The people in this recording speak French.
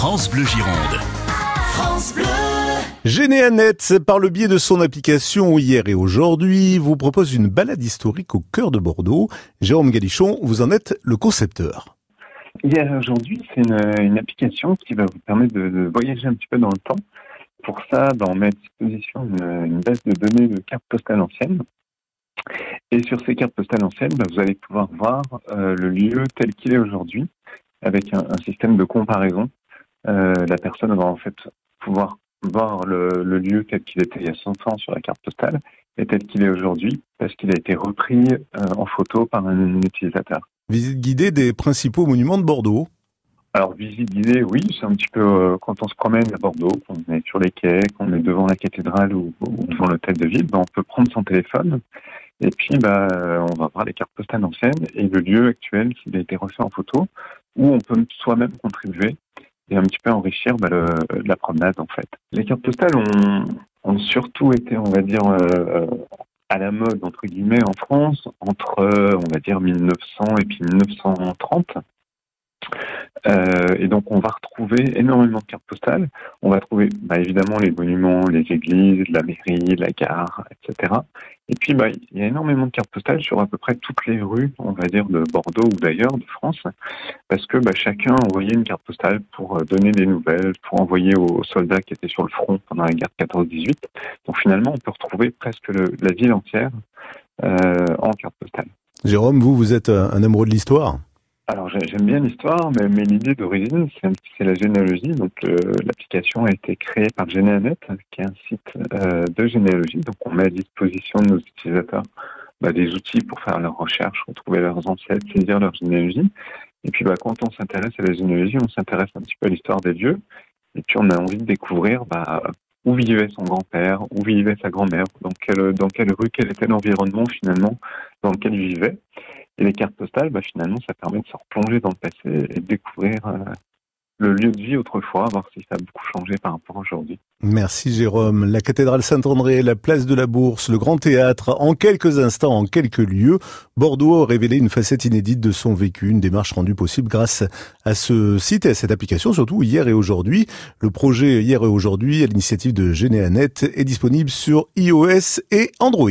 France Bleu Gironde. France Bleu. Généanet, par le biais de son application hier et aujourd'hui, vous propose une balade historique au cœur de Bordeaux. Jérôme Galichon, vous en êtes le concepteur. Hier et aujourd'hui, c'est une, une application qui va vous permettre de, de voyager un petit peu dans le temps. Pour ça, ben, on met à disposition une, une base de données de cartes postales anciennes. Et sur ces cartes postales anciennes, ben, vous allez pouvoir voir euh, le lieu tel qu'il est aujourd'hui, avec un, un système de comparaison. Euh, la personne va en fait pouvoir voir le, le lieu tel qu'il était il y a 100 ans sur la carte postale et tel qu'il est aujourd'hui, parce qu'il a été repris euh, en photo par un utilisateur. Visite guidée des principaux monuments de Bordeaux. Alors, visite guidée, oui, c'est un petit peu euh, quand on se promène à Bordeaux, qu'on est sur les quais, qu'on est devant la cathédrale ou, ou devant l'hôtel de ville, ben, on peut prendre son téléphone et puis bah, euh, on va voir les cartes postales anciennes et le lieu actuel qui a été refait en photo, où on peut soi-même contribuer et un petit peu enrichir bah, le, la promenade en fait. Les cartes postales ont, ont surtout été, on va dire, euh, à la mode entre guillemets en France entre, euh, on va dire, 1900 et puis 1930. Euh, et donc on va retrouver énormément de cartes postales. On va trouver bah, évidemment les monuments, les églises, la mairie, la gare, etc. Et puis bah, il y a énormément de cartes postales sur à peu près toutes les rues, on va dire, de Bordeaux ou d'ailleurs de France, parce que bah, chacun envoyait une carte postale pour euh, donner des nouvelles, pour envoyer aux soldats qui étaient sur le front pendant la guerre 14-18. Donc finalement on peut retrouver presque la ville entière euh, en carte postale. Jérôme, vous, vous êtes un amoureux de l'histoire? Alors j'aime bien l'histoire, mais, mais l'idée d'origine, c'est la généalogie. Donc l'application a été créée par Généanet, qui est un site euh, de généalogie. Donc on met à disposition de nos utilisateurs bah, des outils pour faire leurs recherches, retrouver leurs ancêtres, saisir leur généalogie. Et puis bah, quand on s'intéresse à la généalogie, on s'intéresse un petit peu à l'histoire des lieux. Et puis on a envie de découvrir bah, où vivait son grand-père, où vivait sa grand-mère, dans quelle, dans quelle rue, quel était l'environnement finalement dans lequel il vivait. Et les cartes postales, bah, finalement, ça permet de se replonger dans le passé et de découvrir euh, le lieu de vie autrefois, voir si ça a beaucoup changé par rapport aujourd'hui. Merci Jérôme. La cathédrale Saint-André, la place de la Bourse, le Grand Théâtre, en quelques instants, en quelques lieux, Bordeaux a révélé une facette inédite de son vécu, une démarche rendue possible grâce à ce site et à cette application, surtout hier et aujourd'hui. Le projet hier et aujourd'hui, à l'initiative de Généanet, est disponible sur iOS et Android.